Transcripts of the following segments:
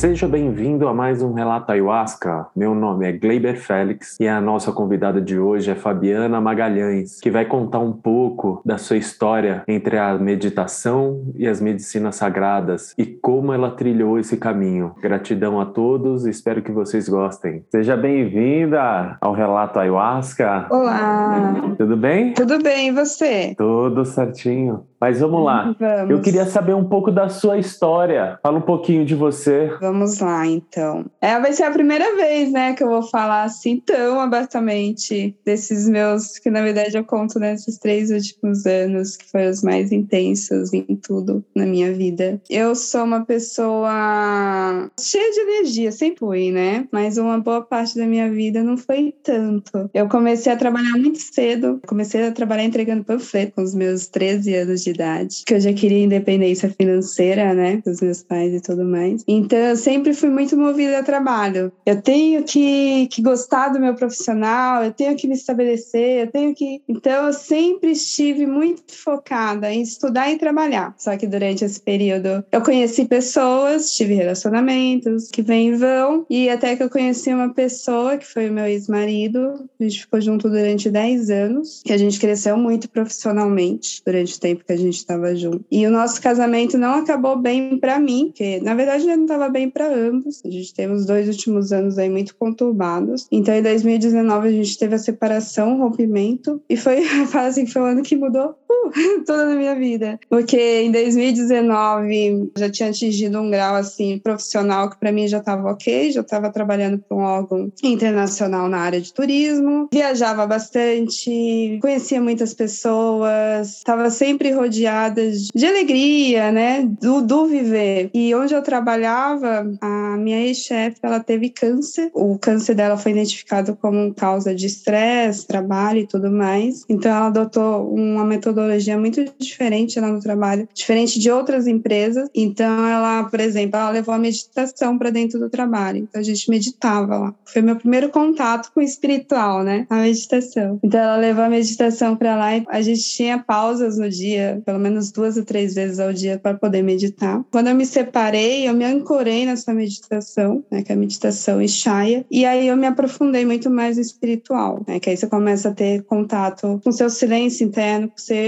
Seja bem-vindo a mais um Relato Ayahuasca. Meu nome é Gleiber Félix e a nossa convidada de hoje é Fabiana Magalhães, que vai contar um pouco da sua história entre a meditação e as medicinas sagradas e como ela trilhou esse caminho. Gratidão a todos, espero que vocês gostem. Seja bem-vinda ao Relato Ayahuasca. Olá! Tudo bem? Tudo bem, e você? Tudo certinho. Mas vamos lá. Vamos. Eu queria saber um pouco da sua história. Fala um pouquinho de você. Vamos lá, então. É, vai ser a primeira vez, né, que eu vou falar assim tão abertamente desses meus, que na verdade eu conto nesses três últimos anos, que foram os mais intensos em tudo na minha vida. Eu sou uma pessoa cheia de energia, sempre fui, né? Mas uma boa parte da minha vida não foi tanto. Eu comecei a trabalhar muito cedo. Comecei a trabalhar entregando panfleto com os meus 13 anos de idade, que eu já queria independência financeira, né, dos meus pais e tudo mais. Então eu sempre fui muito movida a trabalho. Eu tenho que, que gostar do meu profissional, eu tenho que me estabelecer, eu tenho que. Então eu sempre estive muito focada em estudar e trabalhar. Só que durante esse período eu conheci pessoas, tive relacionamentos que vêm e vão, e até que eu conheci uma pessoa que foi meu ex-marido. A gente ficou junto durante 10 anos, que a gente cresceu muito profissionalmente durante o tempo que a gente estava junto. E o nosso casamento não acabou bem para mim, porque na verdade não estava bem para ambos. A gente teve os dois últimos anos aí muito conturbados. Então em 2019 a gente teve a separação, o rompimento, e foi a fase que foi o ano que mudou toda a minha vida. Porque em 2019 já tinha atingido um grau assim profissional que para mim já estava ok, já estava trabalhando para um órgão internacional na área de turismo, viajava bastante, conhecia muitas pessoas, estava sempre rodeada de alegria, né? Do, do viver. E onde eu trabalhava, a minha ex-chefe, ela teve câncer. O câncer dela foi identificado como causa de estresse, trabalho e tudo mais. Então ela adotou uma metodologia muito diferente lá no trabalho, diferente de outras empresas. Então ela, por exemplo, ela levou a meditação para dentro do trabalho. Então a gente meditava lá. Foi meu primeiro contato com o espiritual, né? A meditação. Então ela levou a meditação para lá e a gente tinha pausas no dia pelo menos duas ou três vezes ao dia para poder meditar. Quando eu me separei, eu me ancorei nessa meditação, né, que é a meditação Ishaya, e aí eu me aprofundei muito mais no espiritual, né, que aí você começa a ter contato com seu silêncio interno, com seu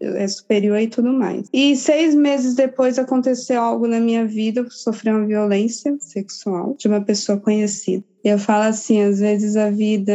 é, superior e tudo mais. E seis meses depois aconteceu algo na minha vida, eu sofri uma violência sexual de uma pessoa conhecida. Eu falo assim, às vezes a vida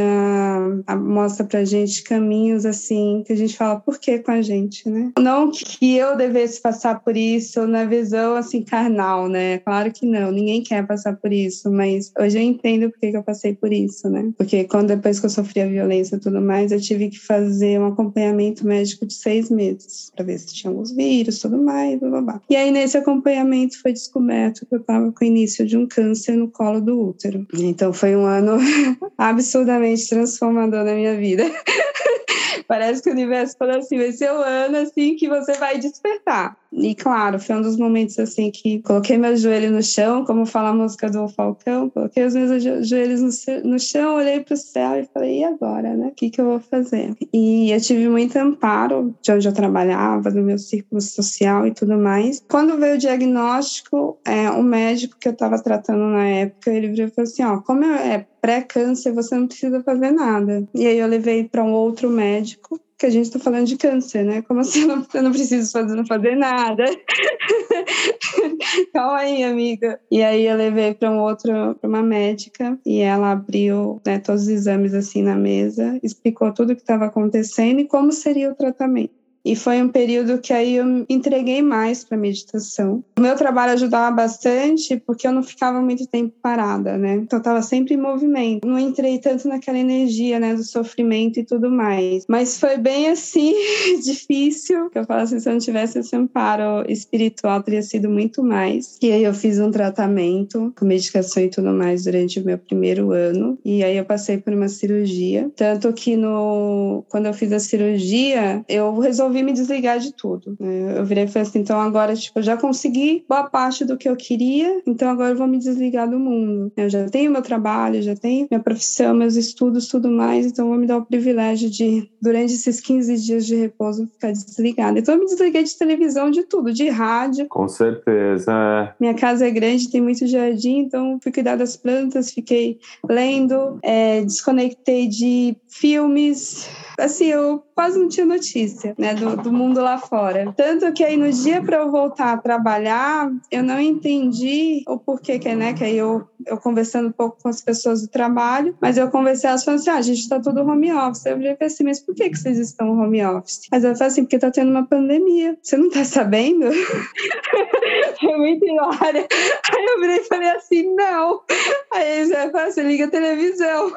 mostra pra gente caminhos assim que a gente fala por que com a gente, né? Não que eu devesse passar por isso na visão assim carnal, né? Claro que não, ninguém quer passar por isso, mas hoje eu entendo por que, eu passei por isso, né? Porque quando depois que eu sofri a violência e tudo mais, eu tive que fazer um acompanhamento médico de seis meses para ver se tinha alguns vírus, tudo mais, blá, blá, blá. E aí nesse acompanhamento foi descoberto que eu tava com o início de um câncer no colo do útero. Então foi um ano absurdamente transformador na minha vida. Parece que o universo falou assim: vai ser o ano assim que você vai despertar. E claro, foi um dos momentos assim que coloquei meu joelho no chão, como fala a música do Falcão, coloquei os meus joelhos no, chão, olhei para o céu e falei: e agora, né? O que, que eu vou fazer? E eu tive muito amparo de onde eu trabalhava, no meu círculo social e tudo mais. Quando veio o diagnóstico, é, o médico que eu estava tratando na época, ele virou e falou assim: ó, como é pré-câncer, você não precisa fazer nada. E aí eu levei para um outro médico que a gente está falando de câncer, né? Como assim eu não, eu não preciso fazer, não fazer nada? Calma aí, amiga. E aí eu levei para um outro, para uma médica e ela abriu né, todos os exames assim na mesa, explicou tudo o que estava acontecendo e como seria o tratamento. E foi um período que aí eu entreguei mais para meditação. O meu trabalho ajudava bastante porque eu não ficava muito tempo parada, né? Então eu estava sempre em movimento. Não entrei tanto naquela energia, né, do sofrimento e tudo mais. Mas foi bem assim difícil. Eu falo assim, se eu não tivesse esse amparo espiritual, teria sido muito mais. E aí eu fiz um tratamento com medicação e tudo mais durante o meu primeiro ano. E aí eu passei por uma cirurgia, tanto que no quando eu fiz a cirurgia, eu resolvi resolvi me desligar de tudo. Né? Eu virei e falei assim, então agora, tipo, eu já consegui boa parte do que eu queria, então agora eu vou me desligar do mundo. Eu já tenho meu trabalho, já tenho minha profissão, meus estudos, tudo mais, então vou me dar o privilégio de, durante esses 15 dias de repouso, ficar desligada. Então eu me desliguei de televisão, de tudo, de rádio. Com certeza. É. Minha casa é grande, tem muito jardim, então fui cuidar das plantas, fiquei lendo, é, desconectei de filmes, assim, eu quase não tinha notícia, né, do, do mundo lá fora. Tanto que aí no dia para eu voltar a trabalhar, eu não entendi o porquê que, né, que aí eu, eu conversando um pouco com as pessoas do trabalho, mas eu conversei, elas falaram assim, ah, a gente está tudo home office. Eu falei assim, mas por que que vocês estão home office? Mas eu falei assim, porque tá tendo uma pandemia. Você não tá sabendo? Foi muito hilária. Aí eu virei e falei assim, não. Aí eles falaram assim, liga a televisão.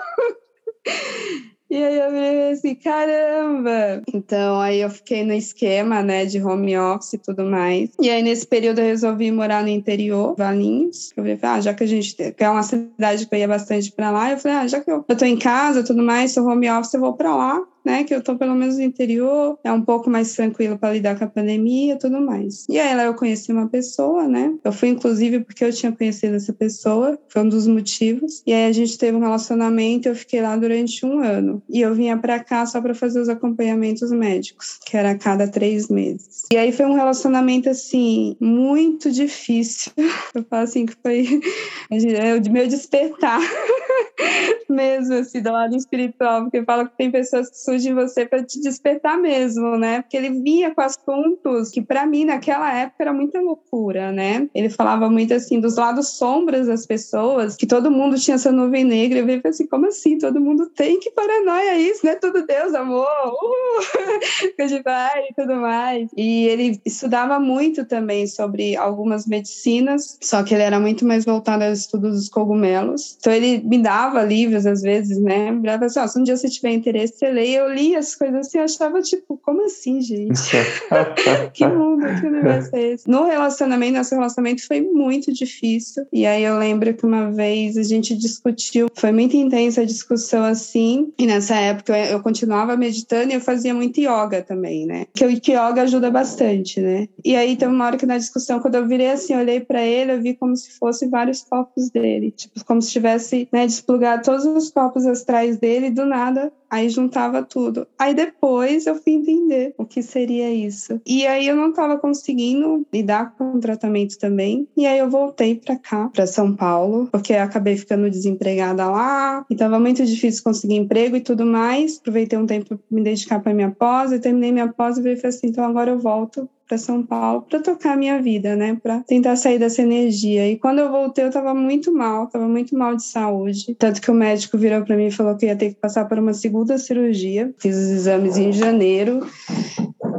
E aí eu falei assim, caramba! Então aí eu fiquei no esquema, né, de home office e tudo mais. E aí nesse período eu resolvi morar no interior, Valinhos. Eu falei, ah, já que a gente que é uma cidade que eu ia bastante para lá, eu falei, ah, já que eu, eu tô em casa, tudo mais, sou home office, eu vou para lá né? Que eu tô pelo menos no interior, é um pouco mais tranquilo para lidar com a pandemia e tudo mais. E aí lá eu conheci uma pessoa, né? Eu fui inclusive porque eu tinha conhecido essa pessoa, foi um dos motivos. E aí a gente teve um relacionamento, eu fiquei lá durante um ano. E eu vinha para cá só para fazer os acompanhamentos médicos, que era a cada três meses. E aí foi um relacionamento assim muito difícil. Eu falo assim que foi o meu despertar mesmo assim do lado espiritual, porque fala que tem pessoas que surge em você para te despertar mesmo, né? Porque ele vinha com assuntos que para mim naquela época era muita loucura, né? Ele falava muito assim dos lados sombras das pessoas, que todo mundo tinha essa nuvem negra. Eu veio assim, como assim? Todo mundo tem que paranoia isso, né? Tudo Deus, amor. Uh! vai e tudo mais. E ele estudava muito também sobre algumas medicinas, só que ele era muito mais voltado aos estudos dos cogumelos. Então ele me dava livros às vezes, né? Dava assim, ó, se um dia você tiver interesse, você leia eu li as coisas assim, eu achava tipo, como assim, gente? que mundo, que universo é esse? No relacionamento, nosso relacionamento foi muito difícil. E aí eu lembro que uma vez a gente discutiu, foi muito intensa a discussão assim. E nessa época eu, eu continuava meditando e eu fazia muito yoga também, né? Que o yoga ajuda bastante, né? E aí teve uma hora que na discussão, quando eu virei assim, eu olhei para ele, eu vi como se fosse vários corpos dele, tipo, como se tivesse, né, desplugado todos os corpos astrais dele, e do nada Aí juntava tudo. Aí depois eu fui entender o que seria isso. E aí eu não estava conseguindo lidar com o tratamento também. E aí eu voltei para cá, para São Paulo, porque acabei ficando desempregada lá. E tava muito difícil conseguir emprego e tudo mais. Aproveitei um tempo para me dedicar para minha pós terminei minha pós e falei assim, então agora eu volto para São Paulo para tocar a minha vida, né? Para tentar sair dessa energia. E quando eu voltei, eu estava muito mal, estava muito mal de saúde. Tanto que o médico virou para mim e falou que ia ter que passar por uma segunda cirurgia. Fiz os exames em janeiro.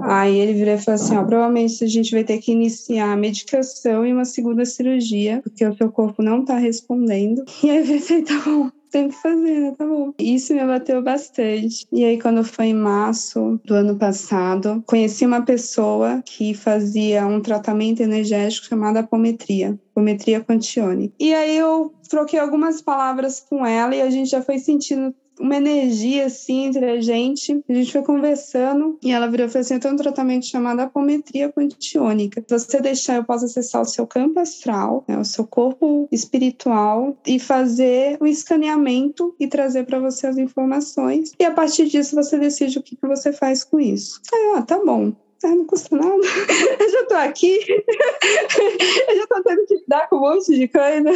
Aí ele virou e falou assim: ó, provavelmente a gente vai ter que iniciar a medicação e uma segunda cirurgia, porque o seu corpo não está respondendo. E aí eu falei: tá bom tem que fazer, né? Tá bom. Isso me abateu bastante. E aí, quando foi em março do ano passado, conheci uma pessoa que fazia um tratamento energético chamado apometria. Apometria Quantione. E aí eu troquei algumas palavras com ela e a gente já foi sentindo uma energia assim entre a gente. A gente foi conversando e ela virou e falou assim: eu tenho um tratamento chamado apometria quantiônica. Se você deixar, eu posso acessar o seu campo astral, né, o seu corpo espiritual e fazer o escaneamento e trazer para você as informações. E a partir disso você decide o que, que você faz com isso. Aí, ó, tá bom ah, não custa nada. Eu já tô aqui. Eu já tô tendo que lidar com um monte de coisa.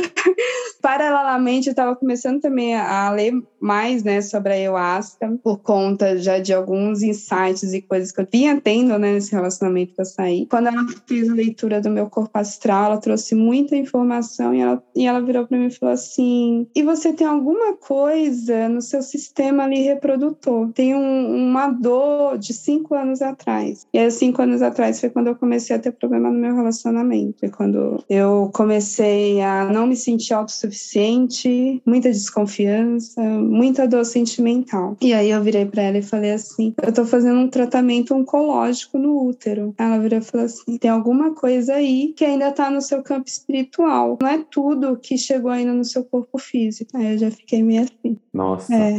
Paralelamente, eu estava começando também a ler mais, né, sobre a ayahuasca, por conta já de alguns insights e coisas que eu vinha tendo, né, nesse relacionamento que eu saí. Quando ela fez a leitura do meu corpo astral, ela trouxe muita informação e ela, e ela virou para mim e falou assim: e você tem alguma coisa no seu sistema ali reprodutor? Tem um, uma dor de cinco anos atrás. E aí, cinco anos atrás foi quando eu comecei a ter problema no meu relacionamento. Foi quando eu comecei a não me sentir autossuficiente, muita desconfiança, muita dor sentimental. E aí eu virei para ela e falei assim: eu tô fazendo um tratamento oncológico no útero. Ela virou e falou assim: tem alguma coisa aí que ainda tá no seu campo espiritual. Não é tudo que chegou ainda no seu corpo físico. Aí eu já fiquei meio assim. Nossa. É.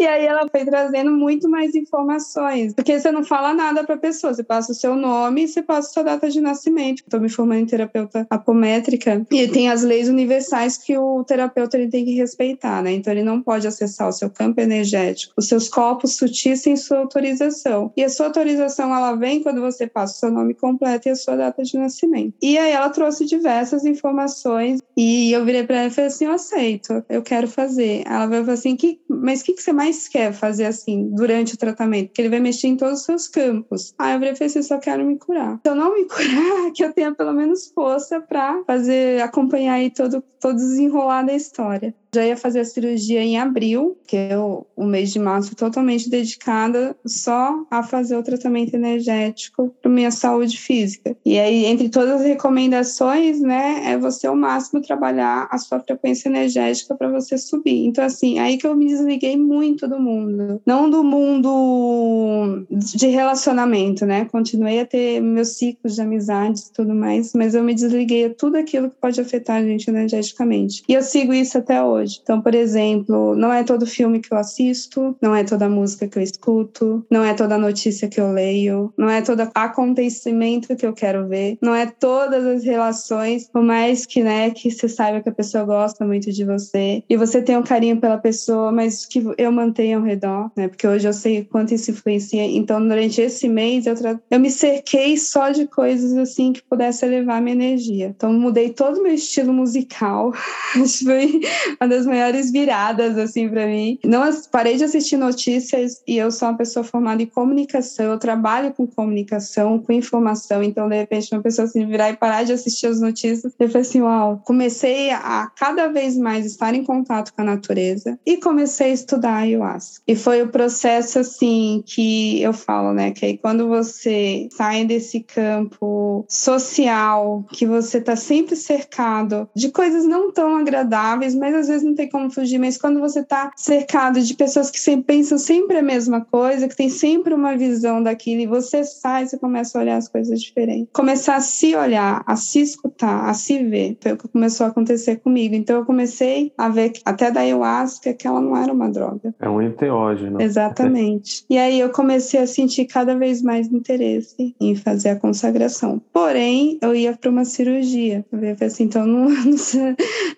E aí ela foi trazendo muito mais informações, porque você não fala nada para a pessoa, você passa o seu nome e você passa a sua data de nascimento. Estou me formando em terapeuta apométrica e tem as leis universais que o terapeuta ele tem que respeitar, né? Então ele não pode acessar o seu campo energético, os seus corpos sutis sem sua autorização. E a sua autorização ela vem quando você passa o seu nome completo e a sua data de nascimento. E aí ela trouxe diversas informações e eu virei para ela e falei assim: eu aceito, eu quero fazer. Ela veio assim: que, mas o que, que você mais quer fazer assim durante o tratamento? Porque ele vai mexer em todos os seus campos. Aí eu virei e assim: só quero me curar. Se eu não me curar, que eu tenha pelo menos força para fazer, acompanhar aí todo, todo desenrolar da história. Já ia fazer a cirurgia em abril, que é o, o mês de março totalmente dedicada só a fazer o tratamento energético para minha saúde física. E aí, entre todas as recomendações, né, é você ao máximo trabalhar a sua frequência energética para você subir. Então, assim, aí que eu me desliguei muito do mundo. Não do mundo de relacionamento, né? Continuei a ter meus ciclos de amizades e tudo mais, mas eu me desliguei a tudo aquilo que pode afetar a gente energeticamente. E eu sigo isso até hoje hoje. Então, por exemplo, não é todo filme que eu assisto, não é toda música que eu escuto, não é toda notícia que eu leio, não é todo acontecimento que eu quero ver, não é todas as relações, por mais que, né, que você saiba que a pessoa gosta muito de você e você tem um carinho pela pessoa, mas que eu mantenho ao redor, né? Porque hoje eu sei quanto isso influencia. Então, durante esse mês eu, tra... eu me cerquei só de coisas assim que pudesse elevar minha energia. Então, mudei todo o meu estilo musical. Foi uma das maiores viradas, assim, para mim. Não parei de assistir notícias e eu sou uma pessoa formada em comunicação, eu trabalho com comunicação, com informação, então, de repente, uma pessoa assim virar e parar de assistir as notícias, eu falei assim, uau, comecei a cada vez mais estar em contato com a natureza e comecei a estudar ayahuasca. E foi o processo, assim, que eu falo, né, que aí quando você sai desse campo social, que você tá sempre cercado de coisas não tão agradáveis, mas às vezes vezes não tem como fugir, mas quando você está cercado de pessoas que sempre pensam sempre a mesma coisa, que tem sempre uma visão daquilo, e você sai, você começa a olhar as coisas diferentes. Começar a se olhar, a se escutar, a se ver. Foi o que começou a acontecer comigo. Então eu comecei a ver, que, até da ayahuasca, que ela não era uma droga. É um enteógeno. Exatamente. E aí eu comecei a sentir cada vez mais interesse em fazer a consagração. Porém, eu ia para uma cirurgia. Eu ia assim, então, não, não,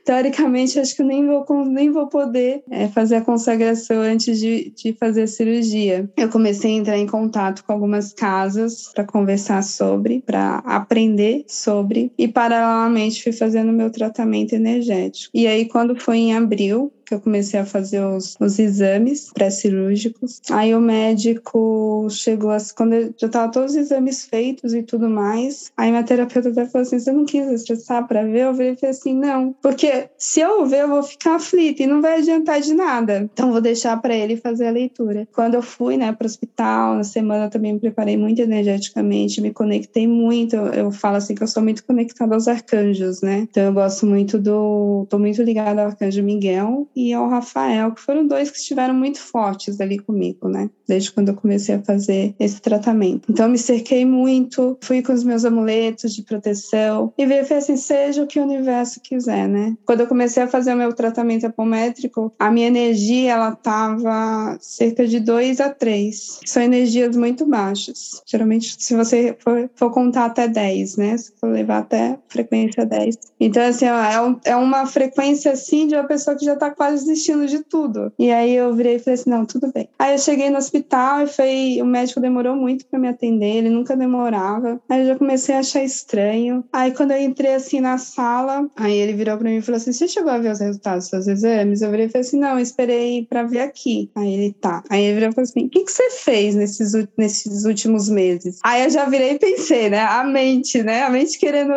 teoricamente, acho que eu nem vou, nem vou poder é, fazer a consagração antes de, de fazer a cirurgia. Eu comecei a entrar em contato com algumas casas para conversar sobre, para aprender sobre, e paralelamente fui fazendo meu tratamento energético. E aí, quando foi em abril, que eu comecei a fazer os, os exames pré-cirúrgicos. Aí o médico chegou, assim, quando eu já tava todos os exames feitos e tudo mais, aí minha terapeuta até falou assim, você não quis estressar para ver? Eu falei assim, não, porque se eu ver eu vou ficar aflita e não vai adiantar de nada. Então vou deixar para ele fazer a leitura. Quando eu fui, né, para o hospital, na semana também me preparei muito energeticamente, me conectei muito. Eu, eu falo assim que eu sou muito conectada aos arcanjos, né? Então eu gosto muito do, tô muito ligada ao arcanjo Miguel e ao Rafael, que foram dois que estiveram muito fortes ali comigo, né? Desde quando eu comecei a fazer esse tratamento. Então, me cerquei muito, fui com os meus amuletos de proteção e veio assim: seja o que o universo quiser, né? Quando eu comecei a fazer o meu tratamento apométrico, a minha energia, ela tava cerca de 2 a 3. São energias muito baixas. Geralmente, se você for, for contar até 10, né? Se for levar até frequência 10. Então, assim, é, um, é uma frequência assim de uma pessoa que já tá quase desistindo de tudo. E aí eu virei e falei assim: não, tudo bem. Aí eu cheguei no hospital e foi. O médico demorou muito para me atender, ele nunca demorava. Aí eu já comecei a achar estranho. Aí quando eu entrei assim na sala, aí ele virou para mim e falou assim: você chegou a ver os resultados dos seus exames? Eu virei e falei assim: não, eu esperei para ver aqui. Aí ele tá. Aí ele virou e falou assim: o que, que você fez nesses, nesses últimos meses? Aí eu já virei e pensei, né? A mente, né? A mente querendo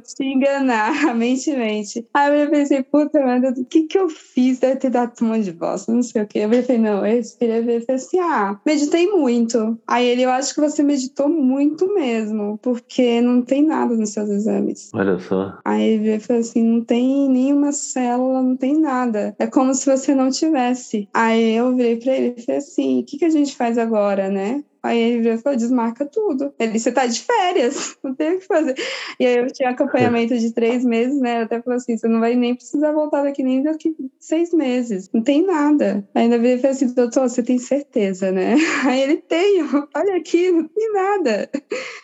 te enganar, a mente mente. Aí eu pensei, puta, merda, o que que eu fiz? Deve ter dado um monte de bosta, não sei o que. Eu falei, não, eu respirei e falei assim, ah, meditei muito. Aí ele, eu acho que você meditou muito mesmo, porque não tem nada nos seus exames. Olha só. Aí ele falou assim, não tem nenhuma célula, não tem nada. É como se você não tivesse. Aí eu virei pra ele e falei assim, o que, que a gente faz agora, né? Aí ele falou, desmarca tudo. Ele, você tá de férias, não tem o que fazer. E aí eu tinha acompanhamento de três meses, né? Até falou assim, você não vai nem precisar voltar daqui nem daqui seis meses. Não tem nada. Ainda ele falou assim, doutor, você tem certeza, né? Aí ele, tenho. Olha aqui, não tem nada.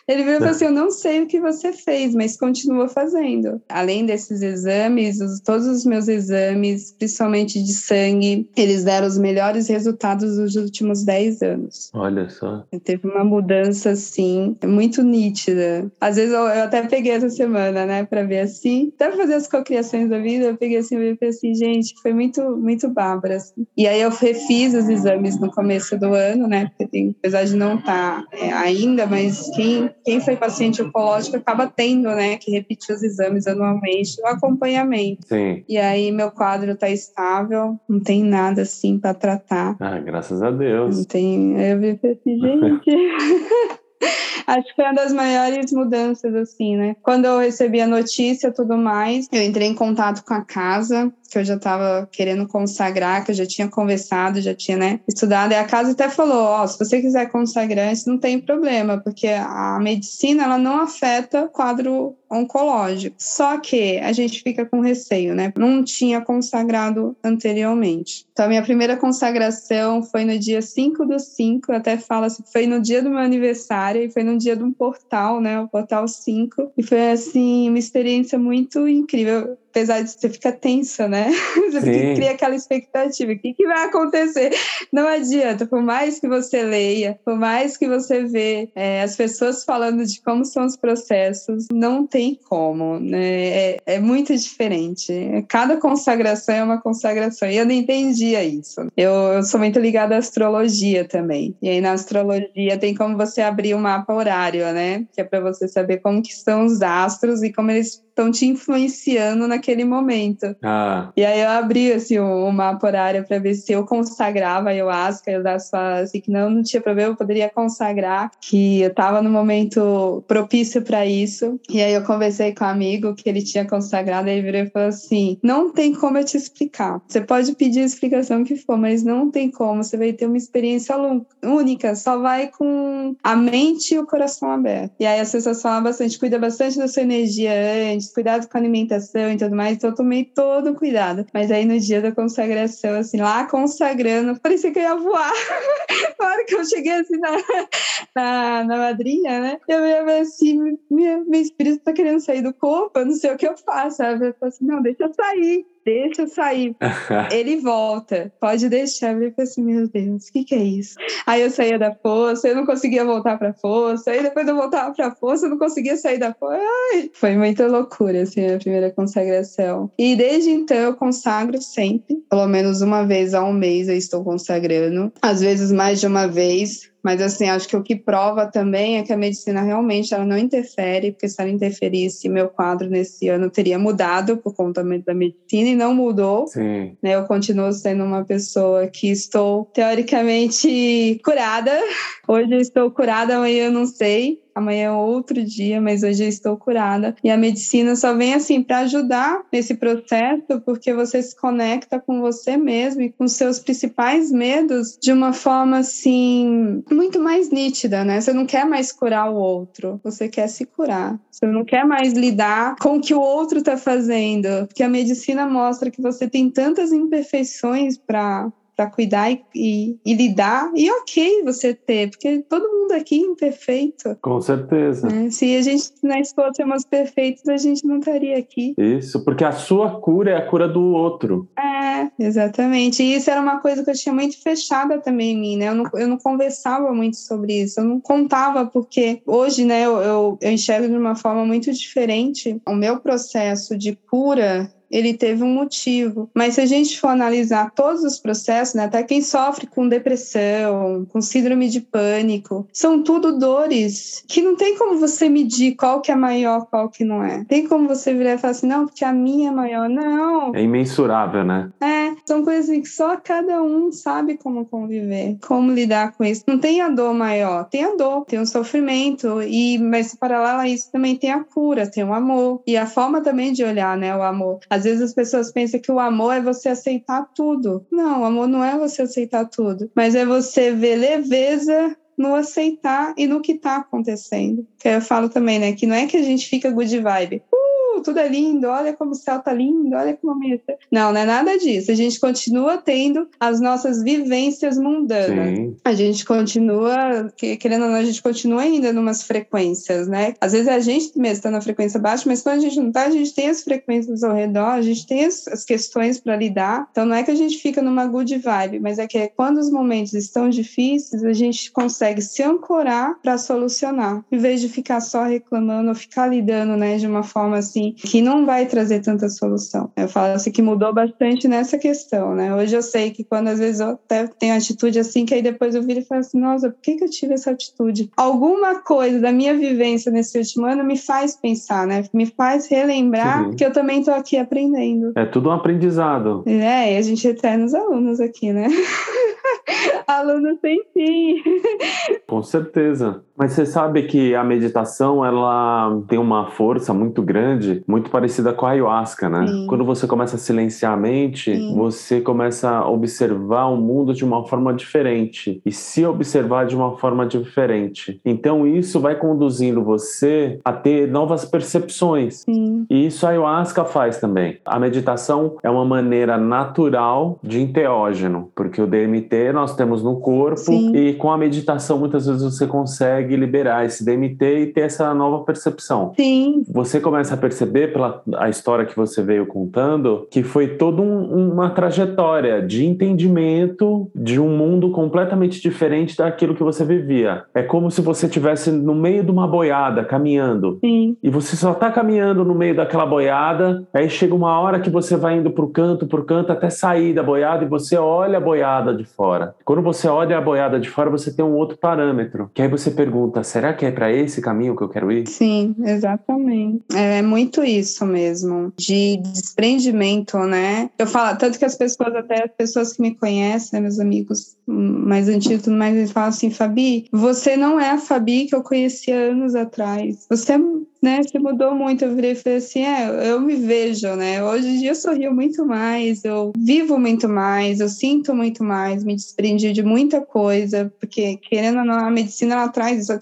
Ele veio e falou assim, eu não sei o que você fez, mas continua fazendo. Além desses exames, os, todos os meus exames, principalmente de sangue, eles deram os melhores resultados dos últimos 10 anos. Olha só. Teve uma mudança, assim, muito nítida. Às vezes eu, eu até peguei essa semana, né, para ver assim, até fazer as cocriações da vida, eu peguei assim e falei assim, gente, foi muito, muito bárbaro. Assim. E aí eu refiz os exames no começo do ano, né, porque tem, apesar de não estar tá, é, ainda, mas quem, quem foi paciente oncológico acaba tendo, né, que repetir os exames anualmente, o acompanhamento. Sim. E aí meu quadro tá estável, não tem nada assim para tratar. Ah, graças a Deus. Não tem. Eu vi assim, gente. Acho que foi uma das maiores mudanças, assim, né? Quando eu recebi a notícia e tudo mais, eu entrei em contato com a casa, que eu já estava querendo consagrar, que eu já tinha conversado, já tinha, né, estudado. E a casa até falou: ó, oh, se você quiser consagrar, isso não tem problema, porque a medicina, ela não afeta o quadro oncológico. Só que a gente fica com receio, né? Não tinha consagrado anteriormente. Então, a minha primeira consagração foi no dia 5 do 5, até fala assim, foi no dia do meu aniversário e foi no dia de um portal, né? O portal 5. E foi, assim, uma experiência muito incrível apesar de você ficar tensa, né? Você Sim. cria aquela expectativa. O que, que vai acontecer? Não adianta, por mais que você leia, por mais que você vê é, as pessoas falando de como são os processos, não tem como, né? É, é, muito diferente. Cada consagração é uma consagração. E eu não entendia isso. Eu, eu sou muito ligada à astrologia também. E aí na astrologia tem como você abrir o um mapa horário, né? Que é para você saber como que estão os astros e como eles estão te influenciando naquele momento. Ah. E aí eu abri assim o, mapa horário para ver se eu consagrava a ayahuasca, eu das assim que não, não tinha problema, eu poderia consagrar, que eu estava no momento propício para isso. E aí eu conversei com um amigo que ele tinha consagrado, e ele virou e falou assim: "Não tem como eu te explicar. Você pode pedir a explicação que for, mas não tem como, você vai ter uma experiência única, só vai com a mente e o coração aberto". E aí as pessoas falam bastante, cuida bastante da sua energia antes, cuidado com a alimentação e tudo mais, então eu tomei todo o cuidado. Mas aí no dia da consagração, assim, lá consagrando, parecia que eu ia voar. na hora que eu cheguei assim na, na, na madrinha, né? Eu ia assim, meu, meu espírito tá querendo sair do corpo, eu não sei o que eu faço, sabe? Eu falei assim, não, deixa eu sair deixa eu sair. ele volta, pode deixar. Eu falei assim, meu Deus, o que, que é isso? Aí eu saía da força, eu não conseguia voltar pra força, aí depois eu voltava pra força, eu não conseguia sair da força. Ai, foi muita loucura, assim, a primeira consagração. E desde então eu consagro sempre, pelo menos uma vez ao mês eu estou consagrando, às vezes mais de uma vez, mas, assim, acho que o que prova também é que a medicina realmente ela não interfere, porque se ela interferisse, meu quadro nesse ano teria mudado por conta da medicina e não mudou. Sim. Né? Eu continuo sendo uma pessoa que estou teoricamente curada. Hoje eu estou curada, amanhã eu não sei amanhã é outro dia, mas hoje eu estou curada. E a medicina só vem assim para ajudar nesse processo, porque você se conecta com você mesmo e com seus principais medos de uma forma assim muito mais nítida, né? Você não quer mais curar o outro, você quer se curar. Você não quer mais lidar com o que o outro está fazendo, porque a medicina mostra que você tem tantas imperfeições para para cuidar e, e, e, lidar. E ok você ter, porque todo mundo aqui é imperfeito. Com certeza. Né? Se a gente nós fôssemos perfeitos, a gente não estaria aqui. Isso, porque a sua cura é a cura do outro. É, exatamente. E isso era uma coisa que eu tinha muito fechada também em mim, né? Eu não, eu não conversava muito sobre isso, eu não contava, porque hoje, né, eu, eu, eu enxergo de uma forma muito diferente o meu processo de cura ele teve um motivo. Mas se a gente for analisar todos os processos, né, até quem sofre com depressão, com síndrome de pânico, são tudo dores que não tem como você medir qual que é maior, qual que não é. Tem como você virar e falar assim, não, porque a minha é maior. Não. É imensurável, né? É, são coisas que só cada um sabe como conviver, como lidar com isso. Não tem a dor maior, tem a dor, tem o sofrimento, e mas paralelo a isso também tem a cura, tem o amor. E a forma também de olhar, né, o amor. Às vezes as pessoas pensam que o amor é você aceitar tudo. Não, o amor não é você aceitar tudo, mas é você ver leveza no aceitar e no que está acontecendo. Que eu falo também, né? Que não é que a gente fica good vibe. Uh, tudo é lindo, olha como o céu tá lindo, olha como a minha... Não, não é nada disso. A gente continua tendo as nossas vivências mundanas. Sim. A gente continua, querendo ou não, a gente continua ainda numas frequências, né? Às vezes a gente mesmo está na frequência baixa, mas quando a gente não tá, a gente tem as frequências ao redor, a gente tem as, as questões para lidar. Então não é que a gente fica numa good vibe, mas é que é quando os momentos estão difíceis, a gente consegue se ancorar para solucionar, em vez de ficar só reclamando ou ficar lidando, né, de uma forma assim que não vai trazer tanta solução. Eu falo assim que mudou bastante nessa questão, né? Hoje eu sei que quando às vezes eu até tenho atitude assim, que aí depois eu viro e falo assim, nossa, por que, que eu tive essa atitude? Alguma coisa da minha vivência nesse último ano me faz pensar, né? Me faz relembrar uhum. que eu também estou aqui aprendendo. É tudo um aprendizado. É, e a gente é eternos alunos aqui, né? Aluno sem fim. Com certeza. Mas você sabe que a meditação ela tem uma força muito grande, muito parecida com a ayahuasca, né? Sim. Quando você começa a silenciar a mente, Sim. você começa a observar o mundo de uma forma diferente e se observar de uma forma diferente. Então isso vai conduzindo você a ter novas percepções. Sim. E isso a ayahuasca faz também. A meditação é uma maneira natural de enteógeno, porque o DMT nós temos no corpo e com a meditação muitas vezes você consegue consegue liberar esse DMT e ter essa nova percepção. Sim. Você começa a perceber pela a história que você veio contando que foi toda um, uma trajetória de entendimento de um mundo completamente diferente daquilo que você vivia. É como se você estivesse no meio de uma boiada caminhando. Sim. E você só está caminhando no meio daquela boiada, aí chega uma hora que você vai indo pro canto, pro canto até sair da boiada e você olha a boiada de fora. Quando você olha a boiada de fora, você tem um outro parâmetro, que aí você pergunta pergunta: será que é para esse caminho que eu quero ir? Sim, exatamente. É muito isso mesmo, de desprendimento, né? Eu falo, tanto que as pessoas, até as pessoas que me conhecem, meus amigos mais antigos, tudo mais, eles falam assim: Fabi, você não é a Fabi que eu conhecia anos atrás. Você né, se mudou muito. Eu virei e falei assim: é, eu me vejo, né? Hoje em dia eu sorrio muito mais, eu vivo muito mais, eu sinto muito mais, me desprendi de muita coisa, porque querendo ou não, a medicina ela traz. Eu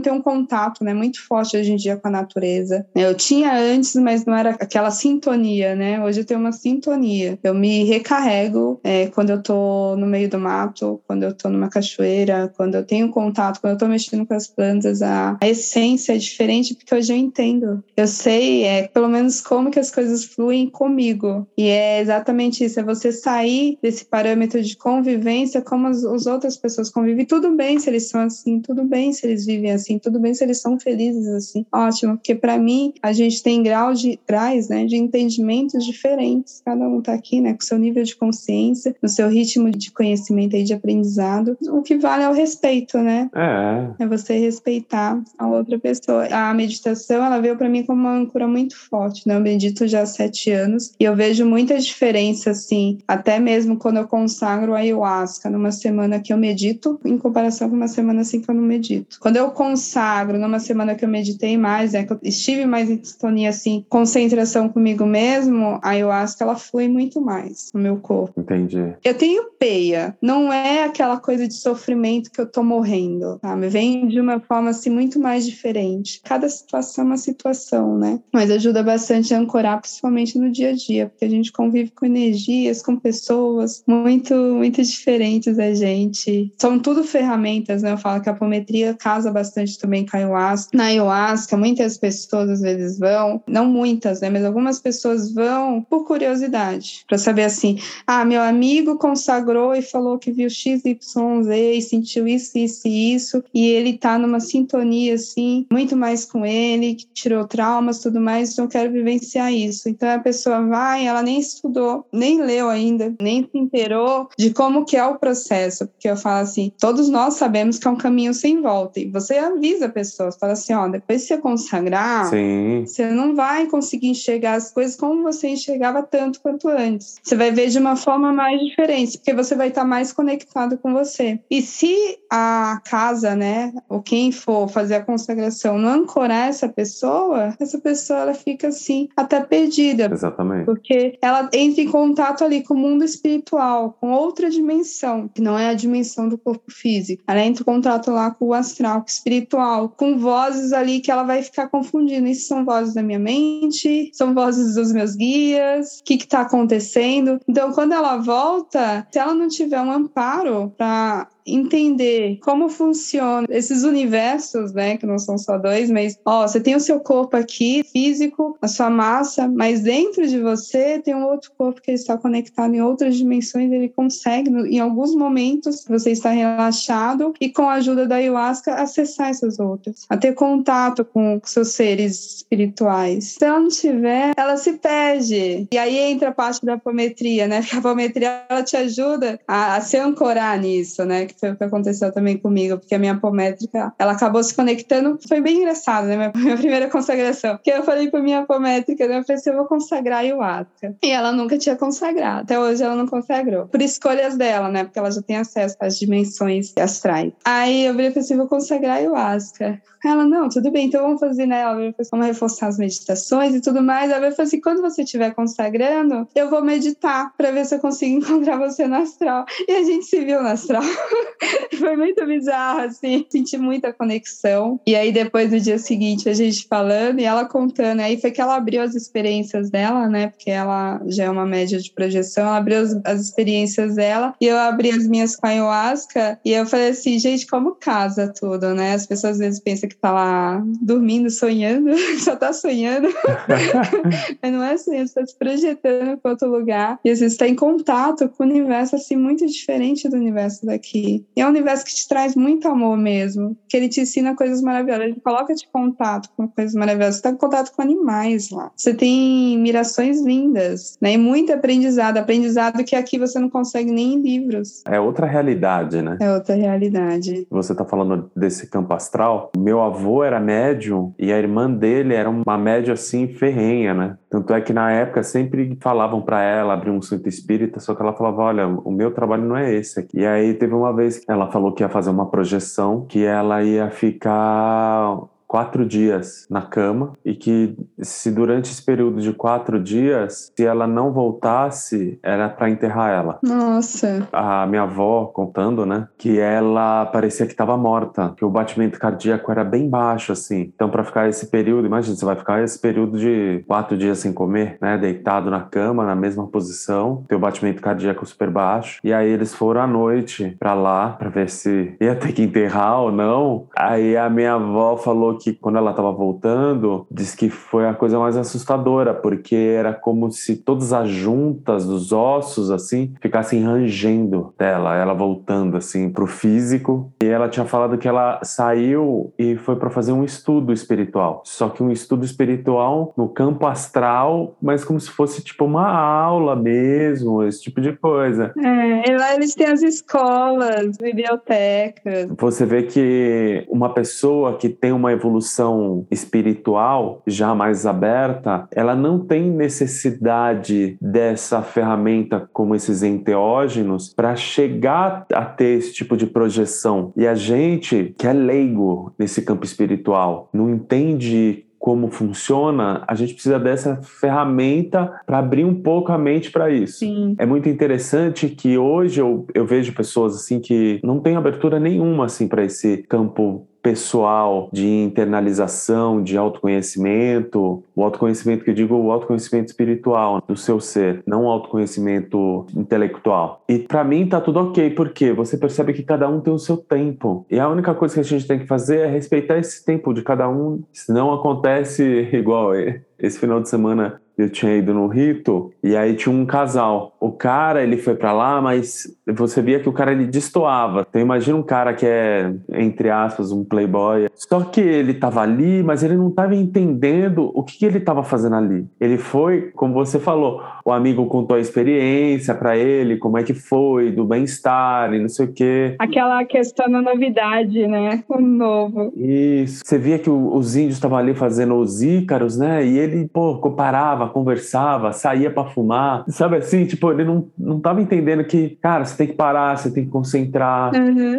tenho um contato, né, muito forte hoje em dia com a natureza. Eu tinha antes, mas não era aquela sintonia, né? Hoje eu tenho uma sintonia. Eu me recarrego é, quando eu tô no meio do mato, quando eu tô numa cachoeira, quando eu tenho contato, quando eu tô mexendo com as plantas, a, a essência é diferente, porque hoje eu entendo. Eu sei, é, pelo menos, como que as coisas fluem comigo. E é exatamente isso, é você sair desse parâmetro de convivência como as, as outras pessoas convivem. Tudo bem se eles são assim, tudo bem se eles vivem assim, tudo bem se eles são felizes assim. Ótimo, porque para mim a gente tem graus de graus, né, de entendimentos diferentes. Cada um tá aqui, né, com seu nível de consciência, no seu ritmo de conhecimento e de aprendizado. O que vale é o respeito, né? É. É você respeitar a outra pessoa. A meditação meditação, ela veio para mim como uma âncora muito forte, né? Eu medito já há sete anos e eu vejo muita diferença, assim, até mesmo quando eu consagro a ayahuasca numa semana que eu medito, em comparação com uma semana assim que eu não medito. Quando eu consagro numa semana que eu meditei mais, né? Que eu estive mais em sintonia, assim, concentração comigo mesmo, a ayahuasca, ela flui muito mais no meu corpo. Entendi. Eu tenho peia, não é aquela coisa de sofrimento que eu tô morrendo, sabe? Vem de uma forma, assim, muito mais diferente. Cada situação é uma situação, né? Mas ajuda bastante a ancorar, principalmente no dia a dia, porque a gente convive com energias, com pessoas muito, muito diferentes da gente. São tudo ferramentas, né? Eu falo que a apometria casa bastante também com a ayahuasca. Na ayahuasca, muitas pessoas às vezes vão, não muitas, né? Mas algumas pessoas vão por curiosidade, para saber assim: ah, meu amigo consagrou e falou que viu X, Y, Z sentiu isso, isso e isso, e ele tá numa sintonia assim, muito mais com ele que tirou traumas tudo mais, então eu quero vivenciar isso. Então a pessoa vai, ela nem estudou, nem leu ainda, nem se inteirou de como que é o processo, porque eu falo assim, todos nós sabemos que é um caminho sem volta, e você avisa a pessoa, fala assim, ó, depois de você consagrar, Sim. você não vai conseguir enxergar as coisas como você enxergava tanto quanto antes. Você vai ver de uma forma mais diferente, porque você vai estar mais conectado conectado com você. E se a casa, né, ou quem for fazer a consagração não ancorar essa pessoa, essa pessoa ela fica assim até perdida. Exatamente. Porque ela entra em contato ali com o mundo espiritual, com outra dimensão, que não é a dimensão do corpo físico. Ela entra em contato lá com o astral, com o espiritual, com vozes ali que ela vai ficar confundindo. Isso são vozes da minha mente, são vozes dos meus guias, o que está acontecendo. Então, quando ela volta, se ela não tiver um amparo para entender como funciona esses universos, né, que não são só dois, mas ó, você tem o seu corpo aqui, físico, a sua massa, mas dentro de você tem um outro corpo que está conectado em outras dimensões, ele consegue em alguns momentos você está relaxado e com a ajuda da ayahuasca acessar essas outras, a ter contato com seus seres espirituais. Se ela não tiver, ela se perde. E aí entra a parte da apometria, né? Porque a apometria ela te ajuda a, a se ancorar nisso, né? Que foi o que aconteceu também comigo, porque a minha apométrica, ela acabou se conectando, foi bem engraçado, né, minha, minha primeira consagração, que eu falei pra minha apométrica, né, eu falei assim, eu vou consagrar ayahuasca, e ela nunca tinha consagrado, até hoje ela não consagrou, por escolhas dela, né, porque ela já tem acesso às dimensões astrais. Aí eu falei assim, vou consagrar ayahuasca. Ela, não, tudo bem, então vamos fazer, né, ela falou, vamos reforçar as meditações e tudo mais, ela falou assim, quando você estiver consagrando, eu vou meditar para ver se eu consigo encontrar você no astral. E a gente se viu no astral. Foi muito bizarro, assim. Senti muita conexão. E aí, depois, no dia seguinte, a gente falando e ela contando. Aí foi que ela abriu as experiências dela, né? Porque ela já é uma média de projeção. Ela abriu as, as experiências dela e eu abri as minhas com ayahuasca. E eu falei assim, gente, como casa tudo, né? As pessoas às vezes pensam que tá lá dormindo, sonhando, só tá sonhando. Mas não é sonhando, você tá se projetando para outro lugar. E às vezes está em contato com o universo, assim, muito diferente do universo daqui. E é um universo que te traz muito amor mesmo, que ele te ensina coisas maravilhosas, ele coloca-te em contato com coisas maravilhosas. Você está em contato com animais lá. Você tem mirações lindas, né? E muito aprendizado, aprendizado que aqui você não consegue nem em livros. É outra realidade, né? É outra realidade. Você está falando desse campo astral. Meu avô era médium e a irmã dele era uma média assim ferrenha, né? Tanto é que na época sempre falavam para ela abrir um centro espírita, só que ela falava: olha, o meu trabalho não é esse aqui. E aí teve uma vez que ela falou que ia fazer uma projeção, que ela ia ficar quatro dias na cama e que se durante esse período de quatro dias, se ela não voltasse, era para enterrar ela. Nossa. A minha avó contando, né, que ela parecia que estava morta, que o batimento cardíaco era bem baixo assim. Então para ficar esse período, imagina, você vai ficar esse período de quatro dias sem comer, né, deitado na cama na mesma posição, teu batimento cardíaco super baixo. E aí eles foram à noite para lá para ver se ia ter que enterrar ou não. Aí a minha avó falou que quando ela estava voltando, disse que foi a coisa mais assustadora, porque era como se todas as juntas dos ossos, assim, ficassem rangendo dela, ela voltando, assim, pro físico. E ela tinha falado que ela saiu e foi para fazer um estudo espiritual. Só que um estudo espiritual no campo astral, mas como se fosse, tipo, uma aula mesmo, esse tipo de coisa. É, lá eles têm as escolas, bibliotecas. Você vê que uma pessoa que tem uma evolução evolução espiritual já mais aberta, ela não tem necessidade dessa ferramenta como esses enteógenos para chegar a ter esse tipo de projeção. E a gente que é leigo nesse campo espiritual, não entende como funciona, a gente precisa dessa ferramenta para abrir um pouco a mente para isso. Sim. É muito interessante que hoje eu, eu vejo pessoas assim que não têm abertura nenhuma assim para esse campo pessoal de internalização, de autoconhecimento, o autoconhecimento que eu digo, o autoconhecimento espiritual do seu ser, não o autoconhecimento intelectual. E para mim tá tudo ok, porque você percebe que cada um tem o seu tempo. E a única coisa que a gente tem que fazer é respeitar esse tempo de cada um, senão acontece igual esse final de semana eu tinha ido no rito e aí tinha um casal. O cara, ele foi para lá, mas você via que o cara ele destoava. Então imagina um cara que é entre aspas um playboy, só que ele tava ali, mas ele não tava entendendo o que, que ele tava fazendo ali. Ele foi, como você falou, o amigo contou a experiência para ele, como é que foi, do bem-estar e não sei o quê. Aquela questão da novidade, né? O novo. Isso. Você via que os índios estavam ali fazendo os ícaros, né? E ele, pô, comparava, conversava, saía para fumar, sabe assim? Tipo, ele não, não tava entendendo que, cara, você tem que parar, você tem que concentrar. Uhum.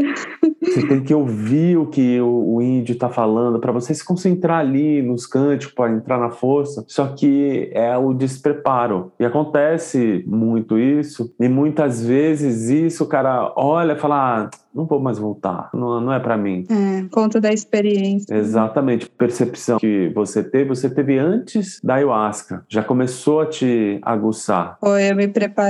Você tem que ouvir o que o, o índio tá falando para você se concentrar ali nos cânticos para entrar na força. Só que é o despreparo. E acontece muito isso, e muitas vezes isso, o cara olha e fala: ah, não vou mais voltar, não, não é para mim. É, conta da experiência. Exatamente, percepção que você teve, você teve antes da ayahuasca, já começou a te aguçar. Foi, eu me preparei.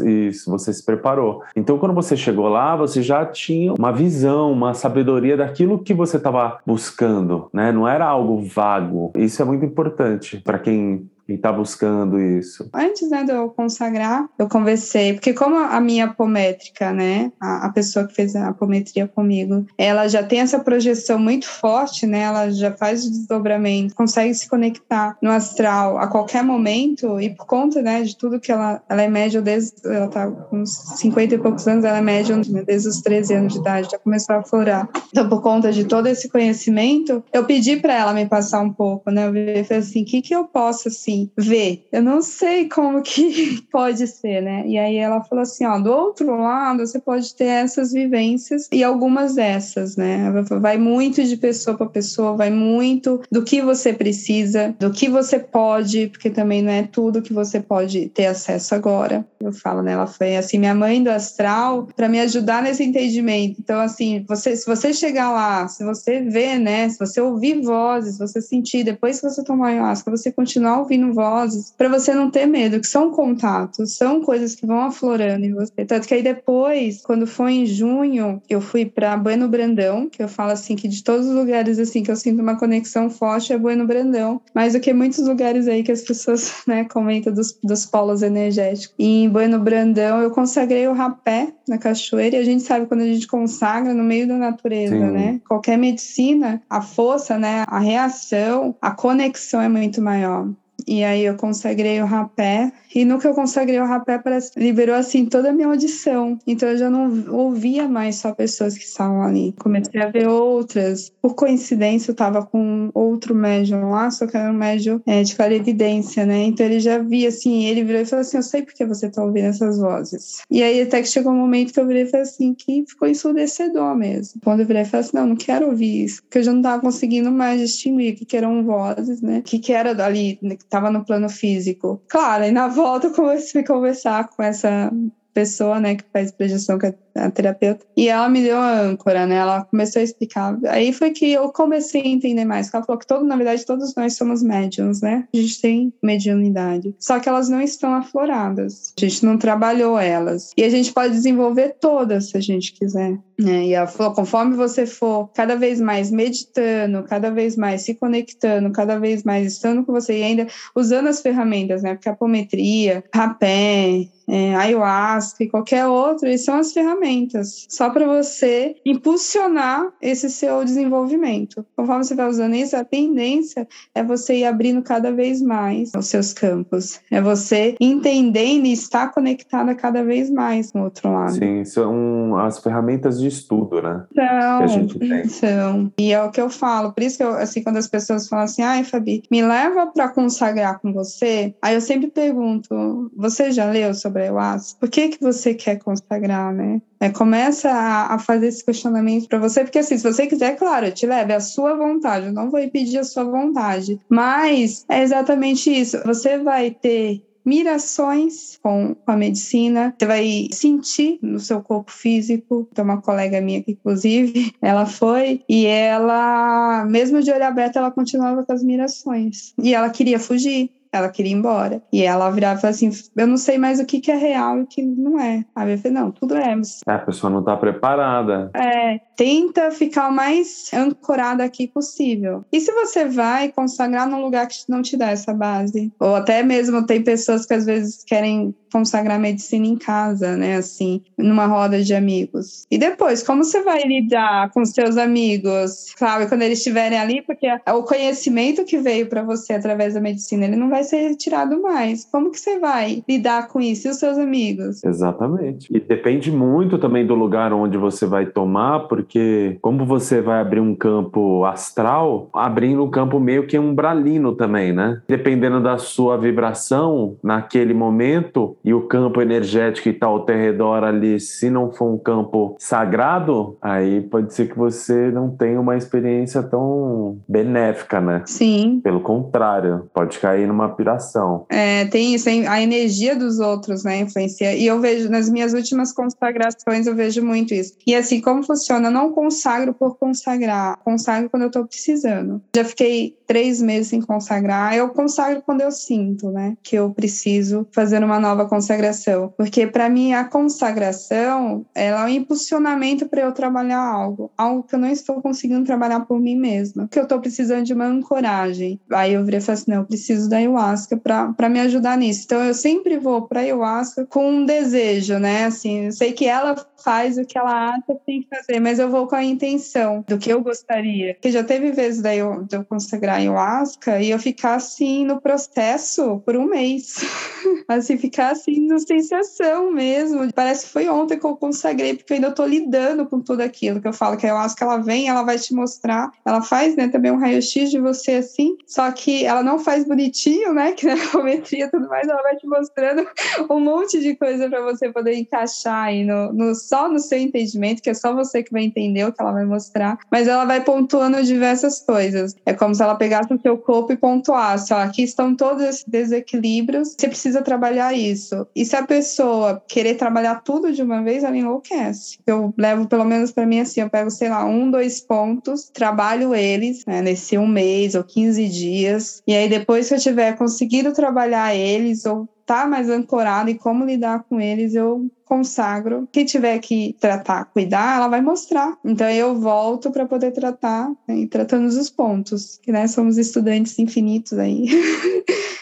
Isso, você se preparou. Então, quando você chegou lá, você já tinha uma visão, uma sabedoria daquilo que você estava buscando, né? Não era algo vago. Isso é muito importante para quem e está buscando isso? Antes né, de eu consagrar, eu conversei, porque como a minha apométrica, né, a, a, pessoa que fez a apometria comigo, ela já tem essa projeção muito forte, né, ela já faz o desdobramento, consegue se conectar no astral a qualquer momento e por conta, né, de tudo que ela, ela é média desde, ela tá com uns 50 e poucos anos, ela é média né, desde os 13 anos de idade, já começou a florar. Então, por conta de todo esse conhecimento, eu pedi para ela me passar um pouco, né, eu falei assim, o que que eu posso, assim, ver. Eu não sei como que pode ser, né? E aí ela falou assim, ó, do outro lado você pode ter essas vivências e algumas dessas, né? Vai muito de pessoa para pessoa, vai muito do que você precisa, do que você pode, porque também não é tudo que você pode ter acesso agora. Eu falo, né? Ela foi assim minha mãe do astral para me ajudar nesse entendimento. Então assim, você se você chegar lá, se você ver, né, se você ouvir vozes, se você sentir depois que você tomar ayahuasca, você continuar ouvindo vozes, para você não ter medo, que são contatos, são coisas que vão aflorando em você. Tanto que aí depois, quando foi em junho, eu fui para Bueno Brandão, que eu falo assim que de todos os lugares assim que eu sinto uma conexão forte é Bueno Brandão, mais do que muitos lugares aí que as pessoas, né, comentam dos, dos polos energéticos. E em Bueno Brandão eu consagrei o rapé na cachoeira e a gente sabe quando a gente consagra no meio da natureza, Sim. né? Qualquer medicina, a força, né, a reação, a conexão é muito maior. E aí eu consagrei o rapé. E no que eu consagrei o rapé, parece liberou assim toda a minha audição. Então eu já não ouvia mais só pessoas que estavam ali. Comecei a ver outras. Por coincidência, eu estava com outro médium lá, só que era um médium é, de clarividência, né? Então ele já via assim, ele virou e falou assim: Eu sei porque você está ouvindo essas vozes. E aí até que chegou um momento que eu virei e falei assim: que ficou ensurdecedor mesmo. Quando eu virei e falei assim: Não, não quero ouvir isso. Porque eu já não estava conseguindo mais distinguir o que, que eram vozes, né? O que, que era ali, né, que estava no plano físico. Claro, e na volta eu comecei a conversar com essa pessoa, né, que faz projeção, que é a terapeuta, e ela me deu a âncora, né, ela começou a explicar. Aí foi que eu comecei a entender mais, ela falou que todo, na verdade, todos nós somos médiums, né, a gente tem mediunidade, só que elas não estão afloradas, a gente não trabalhou elas, e a gente pode desenvolver todas se a gente quiser. Né? E ela falou, conforme você for cada vez mais meditando, cada vez mais se conectando, cada vez mais estando com você e ainda usando as ferramentas, né? Porque apometria, rapé, é, ayahuasca e qualquer outro, são as ferramentas só para você impulsionar esse seu desenvolvimento. Conforme você vai usando isso, a tendência é você ir abrindo cada vez mais os seus campos. É você entendendo e estar conectada cada vez mais com o outro lado. Sim, são as ferramentas de estudo, né? São, que a gente tem. São. E é o que eu falo. Por isso que eu, assim, quando as pessoas falam assim, ai, Fabi, me leva para consagrar com você, aí eu sempre pergunto, você já leu sobre sobre ayahuasca? Por que, que você quer consagrar, né? É, começa a, a, fazer esse questionamento para você, porque assim, se você quiser, claro, eu te leve a sua vontade, eu não vou impedir a sua vontade, mas é exatamente isso. Você vai ter mirações com a medicina, você vai sentir no seu corpo físico. Tem uma colega minha que, inclusive, ela foi e ela, mesmo de olho aberto, ela continuava com as mirações. E ela queria fugir. Ela queria ir embora. E ela virava e falava assim: Eu não sei mais o que, que é real e o que não é. Aí eu falei: Não, tudo é. é a pessoa não está preparada. É, tenta ficar o mais ancorada aqui possível. E se você vai consagrar num lugar que não te dá essa base? Ou até mesmo tem pessoas que às vezes querem consagrar medicina em casa, né? Assim, numa roda de amigos. E depois, como você vai lidar com seus amigos? Claro, quando eles estiverem ali, porque o conhecimento que veio para você através da medicina, ele não vai vai ser retirado mais. Como que você vai lidar com isso? E os seus amigos? Exatamente. E depende muito também do lugar onde você vai tomar, porque como você vai abrir um campo astral, abrindo um campo meio que umbralino também, né? Dependendo da sua vibração naquele momento e o campo energético que está ao teu redor ali, se não for um campo sagrado, aí pode ser que você não tenha uma experiência tão benéfica, né? Sim. Pelo contrário, pode cair numa piração. É, tem isso, a energia dos outros, né, influencia. E eu vejo, nas minhas últimas consagrações, eu vejo muito isso. E assim, como funciona? Eu não consagro por consagrar, consagro quando eu tô precisando. Já fiquei três meses sem consagrar, eu consagro quando eu sinto, né, que eu preciso fazer uma nova consagração. Porque para mim a consagração, ela é um impulsionamento para eu trabalhar algo, algo que eu não estou conseguindo trabalhar por mim mesma, que eu estou precisando de uma ancoragem. Aí eu virei e falei assim, não, eu preciso da ayahuasca para me ajudar nisso. Então eu sempre vou para ayahuasca com um desejo, né? Assim, eu sei que ela faz o que ela acha que tem que fazer, mas eu vou com a intenção do que eu gostaria. Porque já teve vezes daí eu, de eu consagrar ayahuasca e eu ficar assim no processo por um mês. assim, ficar assim no sensação mesmo. Parece que foi ontem que eu consagrei, porque eu ainda tô lidando com tudo aquilo que eu falo, que a ayahuasca ela vem, ela vai te mostrar, ela faz, né, também um raio-x de você assim, só que ela não faz bonitinho, né, que na geometria e tudo mais, ela vai te mostrando um monte de coisa para você poder encaixar aí no, no, só no seu entendimento, que é só você que vai entender o que ela vai mostrar, mas ela vai pontuando diversas coisas. É como se ela pegasse o seu corpo e pontuasse, ó, aqui estão todos esses desequilíbrios, você precisa trabalhar isso. E se a pessoa querer trabalhar tudo de uma vez, ela enlouquece. Eu levo pelo menos para mim assim, eu pego, sei lá, um, dois pontos, trabalho eles, né, nesse um mês ou 15 dias, e aí depois que eu tiver conseguido trabalhar eles ou tá mais ancorado e como lidar com eles, eu consagro. Quem tiver que tratar, cuidar, ela vai mostrar. Então eu volto para poder tratar né, e tratando os pontos, que né, somos estudantes infinitos aí.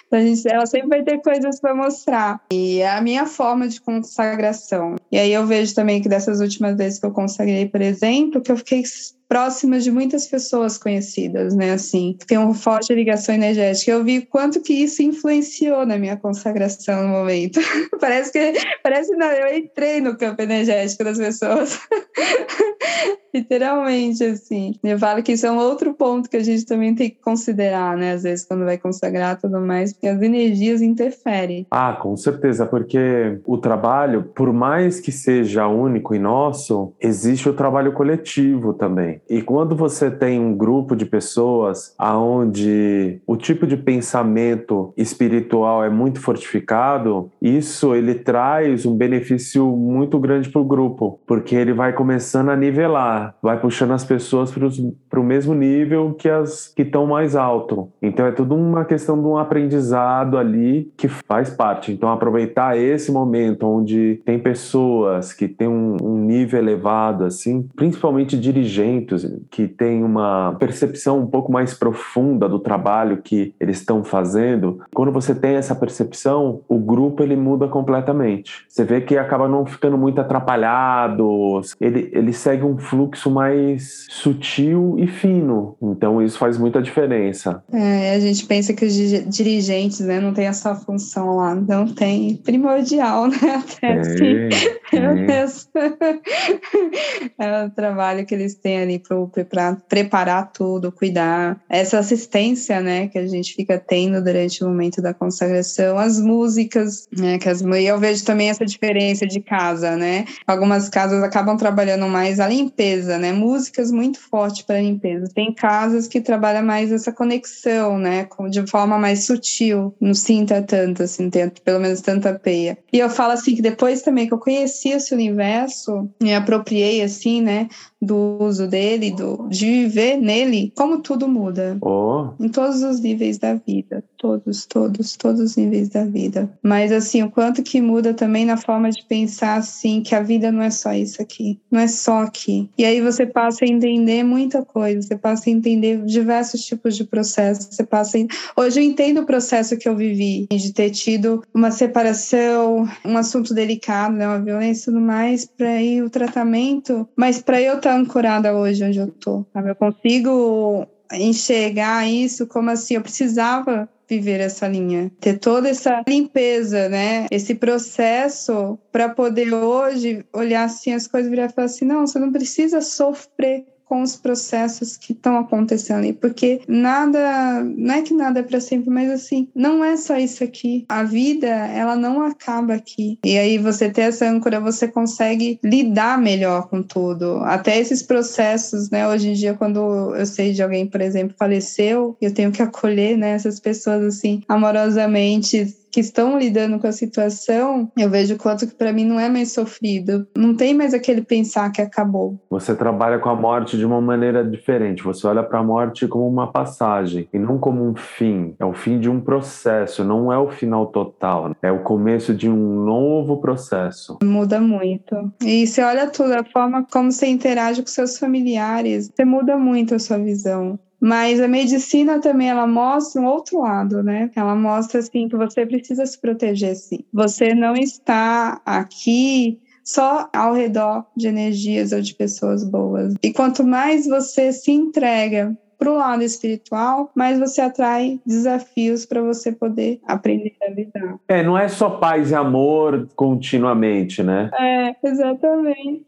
então, a gente, ela sempre vai ter coisas para mostrar. E é a minha forma de consagração. E aí eu vejo também que dessas últimas vezes que eu consagrei, por exemplo, que eu fiquei próximas de muitas pessoas conhecidas, né? Assim, tem uma forte ligação energética. Eu vi quanto que isso influenciou na minha consagração no momento. parece que parece que eu entrei no campo energético das pessoas. Literalmente, assim. Eu falo que isso é um outro ponto que a gente também tem que considerar, né? Às vezes, quando vai consagrar tudo mais, porque as energias interferem. Ah, com certeza, porque o trabalho, por mais que seja único e nosso, existe o trabalho coletivo também. E quando você tem um grupo de pessoas aonde o tipo de pensamento espiritual é muito fortificado, isso ele traz um benefício muito grande para o grupo, porque ele vai começando a nivelar vai puxando as pessoas para o mesmo nível que as que estão mais alto. Então é tudo uma questão de um aprendizado ali que faz parte. Então aproveitar esse momento onde tem pessoas que têm um, um nível elevado, assim, principalmente dirigentes que têm uma percepção um pouco mais profunda do trabalho que eles estão fazendo. Quando você tem essa percepção, o grupo ele muda completamente. Você vê que acaba não ficando muito atrapalhado. Ele, ele segue um fluxo fluxo mais sutil e fino. Então isso faz muita diferença. É, a gente pensa que os dirigentes né, não têm essa função lá. Não tem. Primordial, né? Até é, assim. É. é o trabalho que eles têm ali para preparar tudo, cuidar. Essa assistência, né, que a gente fica tendo durante o momento da consagração. As músicas, né, que as, eu vejo também essa diferença de casa, né? Algumas casas acabam trabalhando mais a limpeza limpeza, né? Músicas muito fortes para limpeza. Tem casas que trabalham mais essa conexão, né? De forma mais sutil, não sinta tanto, assim, pelo menos tanta peia. E eu falo assim que depois também que eu conheci esse universo, me apropriei assim, né? do uso dele, do, de viver nele, como tudo muda. Oh. Em todos os níveis da vida. Todos, todos, todos os níveis da vida. Mas assim, o quanto que muda também na forma de pensar assim, que a vida não é só isso aqui. Não é só aqui. E aí você passa a entender muita coisa. Você passa a entender diversos tipos de processos. Você passa a... Hoje eu entendo o processo que eu vivi, de ter tido uma separação, um assunto delicado, né? Uma violência e tudo mais, para ir o tratamento. Mas para eu estar ancorada hoje onde eu tô. Sabe? Eu consigo enxergar isso como assim, eu precisava viver essa linha, ter toda essa limpeza, né? Esse processo para poder hoje olhar assim as coisas e virar e falar assim: não, você não precisa sofrer com os processos que estão acontecendo ali, porque nada, não é que nada é para sempre, mas assim, não é só isso aqui. A vida, ela não acaba aqui. E aí você ter essa âncora, você consegue lidar melhor com tudo. Até esses processos, né, hoje em dia quando eu sei de alguém, por exemplo, faleceu, eu tenho que acolher, né, essas pessoas assim amorosamente que estão lidando com a situação, eu vejo quanto que para mim não é mais sofrido. Não tem mais aquele pensar que acabou. Você trabalha com a morte de uma maneira diferente. Você olha para a morte como uma passagem e não como um fim. É o fim de um processo, não é o final total. É o começo de um novo processo. Muda muito. E você olha tudo, a forma como você interage com seus familiares, você muda muito a sua visão. Mas a medicina também ela mostra um outro lado, né? Ela mostra assim que você precisa se proteger sim. Você não está aqui só ao redor de energias ou de pessoas boas. E quanto mais você se entrega para o lado espiritual, mas você atrai desafios para você poder aprender a lidar. É, não é só paz e amor continuamente, né? É, exatamente.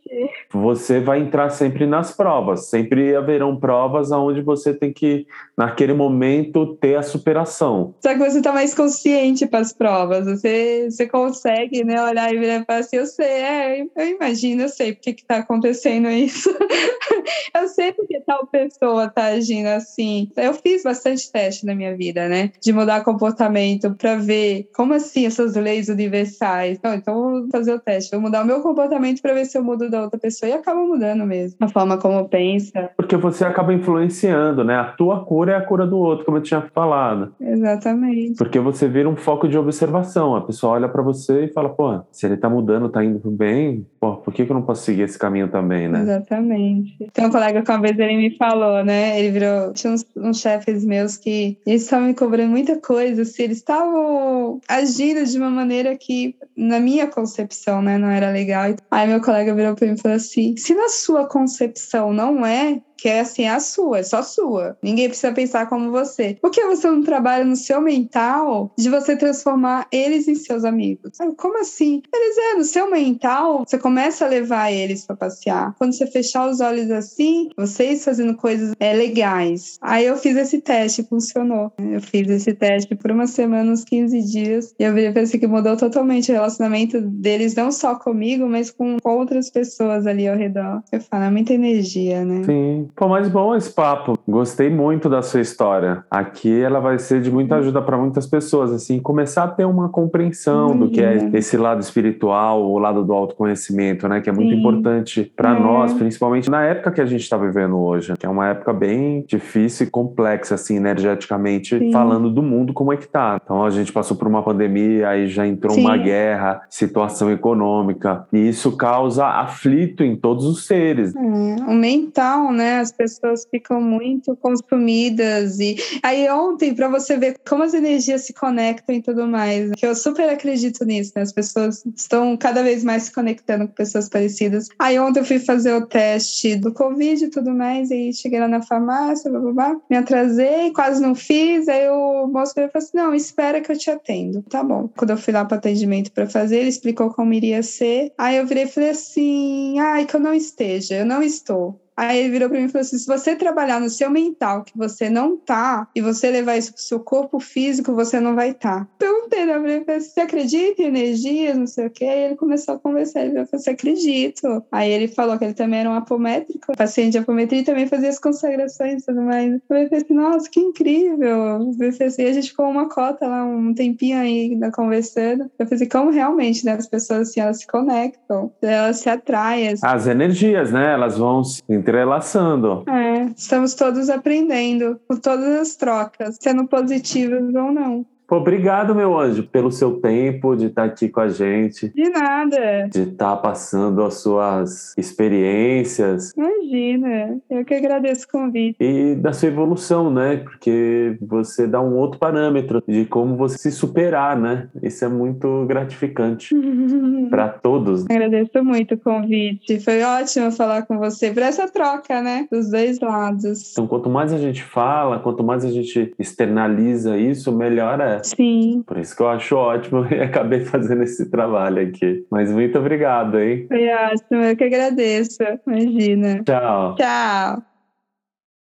Você vai entrar sempre nas provas, sempre haverão provas onde você tem que, naquele momento, ter a superação. Só que você está mais consciente para as provas, você, você consegue né, olhar e virar e falar assim: eu sei, é, eu imagino, eu sei porque está acontecendo isso. eu sei porque tal pessoa está agindo assim. Eu fiz bastante teste na minha vida, né? De mudar comportamento para ver como assim essas leis universais. Então, então vou fazer o teste, vou mudar o meu comportamento para ver se eu mudo da outra pessoa e acaba mudando mesmo a forma como pensa. Porque você acaba influenciando, né? A tua cura é a cura do outro, como eu tinha falado. Exatamente. Porque você vira um foco de observação. A pessoa olha para você e fala, pô, se ele tá mudando, tá indo bem, pô, por que, que eu não posso seguir esse caminho também, né? Exatamente. Tem um colega que uma vez ele me falou, né? Ele virou tinha uns, uns chefes meus que eles estavam me cobrando muita coisa, assim, eles estavam agindo de uma maneira que, na minha concepção, né, não era legal. Aí meu colega virou para mim e falou assim: se na sua concepção não é, que é assim, é a sua, é só sua. Ninguém precisa pensar como você. Por que você não trabalha no seu mental de você transformar eles em seus amigos? Como assim? Eles é, no seu mental, você começa a levar eles para passear. Quando você fechar os olhos assim, vocês fazendo coisas é, legais. Aí eu fiz esse teste, funcionou. Eu fiz esse teste por uma semana, uns 15 dias, e eu assim que mudou totalmente o relacionamento deles, não só comigo, mas com outras pessoas ali ao redor. Eu falo, é muita energia, né? Sim. Pô, mas bom esse papo. Gostei muito da sua história. Aqui ela vai ser de muita ajuda para muitas pessoas, assim, começar a ter uma compreensão do que é esse lado espiritual, o lado do autoconhecimento, né? Que é muito Sim. importante para é. nós, principalmente na época que a gente está vivendo hoje, que é uma época bem difícil e complexa, assim, energeticamente, Sim. falando do mundo como é que tá. Então a gente passou por uma pandemia, aí já entrou Sim. uma guerra, situação econômica, e isso causa aflito em todos os seres. É, o mental, né? As pessoas ficam muito consumidas e aí ontem para você ver como as energias se conectam e tudo mais, que eu super acredito nisso, né? As pessoas estão cada vez mais se conectando com pessoas parecidas. Aí ontem eu fui fazer o teste do Covid e tudo mais, e cheguei lá na farmácia, blá, blá, blá, me atrasei, quase não fiz, aí o moço falou assim, não, espera que eu te atendo. Tá bom. Quando eu fui lá para atendimento para fazer, ele explicou como iria ser. Aí eu virei e falei assim, ai, que eu não esteja, eu não estou. Aí ele virou para mim e falou assim: se você trabalhar no seu mental, que você não tá, e você levar isso pro seu corpo físico, você não vai estar. Tá. Perguntei, né? Eu falei, você acredita em energias, não sei o quê? Aí ele começou a conversar. Ele falou, você acredito. Aí ele falou que ele também era um apométrico, paciente de apometria e também fazia as consagrações e tudo mais. Eu falei assim, nossa, que incrível. Assim, a gente ficou uma cota lá, um tempinho aí né, conversando. Eu falei assim, como realmente, né? As pessoas assim, elas se conectam, elas se atraem. As energias, né? Elas vão se entrelaçando. É, estamos todos aprendendo com todas as trocas, sendo positivas ou não. Obrigado, meu anjo, pelo seu tempo de estar aqui com a gente. De nada. De estar passando as suas experiências. Imagina, eu que agradeço o convite. E da sua evolução, né? Porque você dá um outro parâmetro de como você se superar, né? Isso é muito gratificante para todos. Agradeço muito o convite. Foi ótimo falar com você por essa troca, né? Dos dois lados. Então, quanto mais a gente fala, quanto mais a gente externaliza isso, melhor é. Sim. Por isso que eu acho ótimo e acabei fazendo esse trabalho aqui. Mas muito obrigado, hein? Foi ótimo, eu que agradeço. Imagina. Tchau. Tchau.